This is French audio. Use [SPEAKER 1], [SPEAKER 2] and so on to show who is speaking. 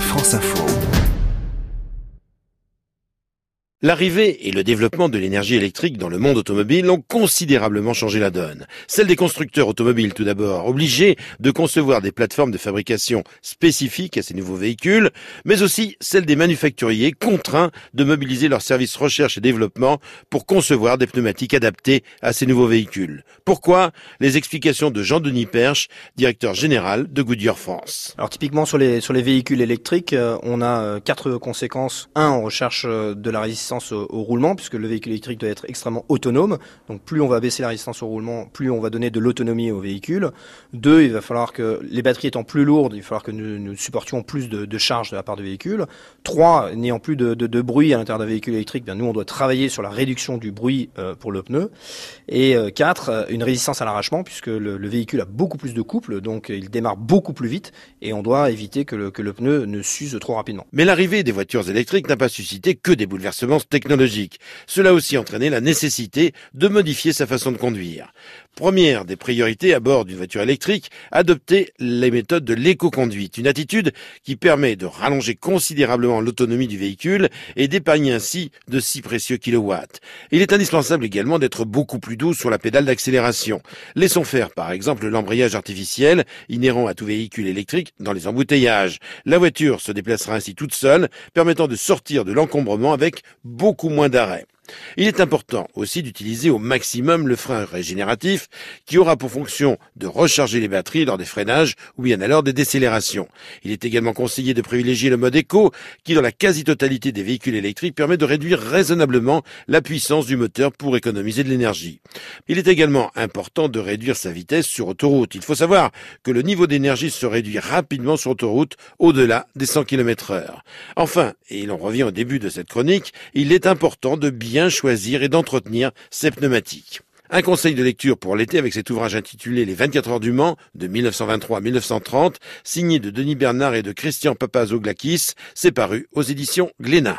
[SPEAKER 1] France Info.
[SPEAKER 2] L'arrivée et le développement de l'énergie électrique dans le monde automobile ont considérablement changé la donne. Celle des constructeurs automobiles tout d'abord, obligés de concevoir des plateformes de fabrication spécifiques à ces nouveaux véhicules, mais aussi celle des manufacturiers contraints de mobiliser leurs services recherche et développement pour concevoir des pneumatiques adaptés à ces nouveaux véhicules. Pourquoi? Les explications de Jean-Denis Perche, directeur général de Goodyear France.
[SPEAKER 3] Alors typiquement sur les, sur les véhicules électriques, euh, on a euh, quatre conséquences. Un, on recherche euh, de la résistance au, roulement, puisque le véhicule électrique doit être extrêmement autonome. Donc plus on va baisser la résistance au roulement, plus on va donner de l'autonomie au véhicule. Deux, il va falloir que les batteries étant plus lourdes, il va falloir que nous, supportions plus de, de charges de la part du véhicule. Trois, n'ayant plus de, bruit à l'intérieur d'un véhicule électrique, bien nous on doit travailler sur la réduction du bruit euh, pour le pneu. Et euh, quatre, euh, une résistance à l'arrachement, puisque le, le, véhicule a beaucoup plus de couple, donc il démarre beaucoup plus vite, et on doit éviter que le, que le pneu ne s'use trop rapidement.
[SPEAKER 2] Mais l'arrivée des voitures électriques n'a pas suscité que des bouleversements technologique. Cela a aussi entraîné la nécessité de modifier sa façon de conduire. Première des priorités à bord d'une voiture électrique, adopter les méthodes de l'éco-conduite, une attitude qui permet de rallonger considérablement l'autonomie du véhicule et d'épargner ainsi de si précieux kilowatts. Il est indispensable également d'être beaucoup plus doux sur la pédale d'accélération. Laissons faire par exemple l'embrayage artificiel inhérent à tout véhicule électrique dans les embouteillages. La voiture se déplacera ainsi toute seule, permettant de sortir de l'encombrement avec beaucoup moins d'arrêt. Il est important aussi d'utiliser au maximum le frein régénératif qui aura pour fonction de recharger les batteries lors des freinages ou bien alors des décélérations. Il est également conseillé de privilégier le mode éco qui dans la quasi-totalité des véhicules électriques permet de réduire raisonnablement la puissance du moteur pour économiser de l'énergie. Il est également important de réduire sa vitesse sur autoroute. Il faut savoir que le niveau d'énergie se réduit rapidement sur autoroute au-delà des 100 km heure. Enfin, et l'on revient au début de cette chronique, il est important de bien choisir et d'entretenir ces pneumatiques. Un conseil de lecture pour l'été avec cet ouvrage intitulé Les 24 heures du Mans de 1923 à 1930, signé de Denis Bernard et de Christian Papazoglakis, c'est paru aux éditions Glénat.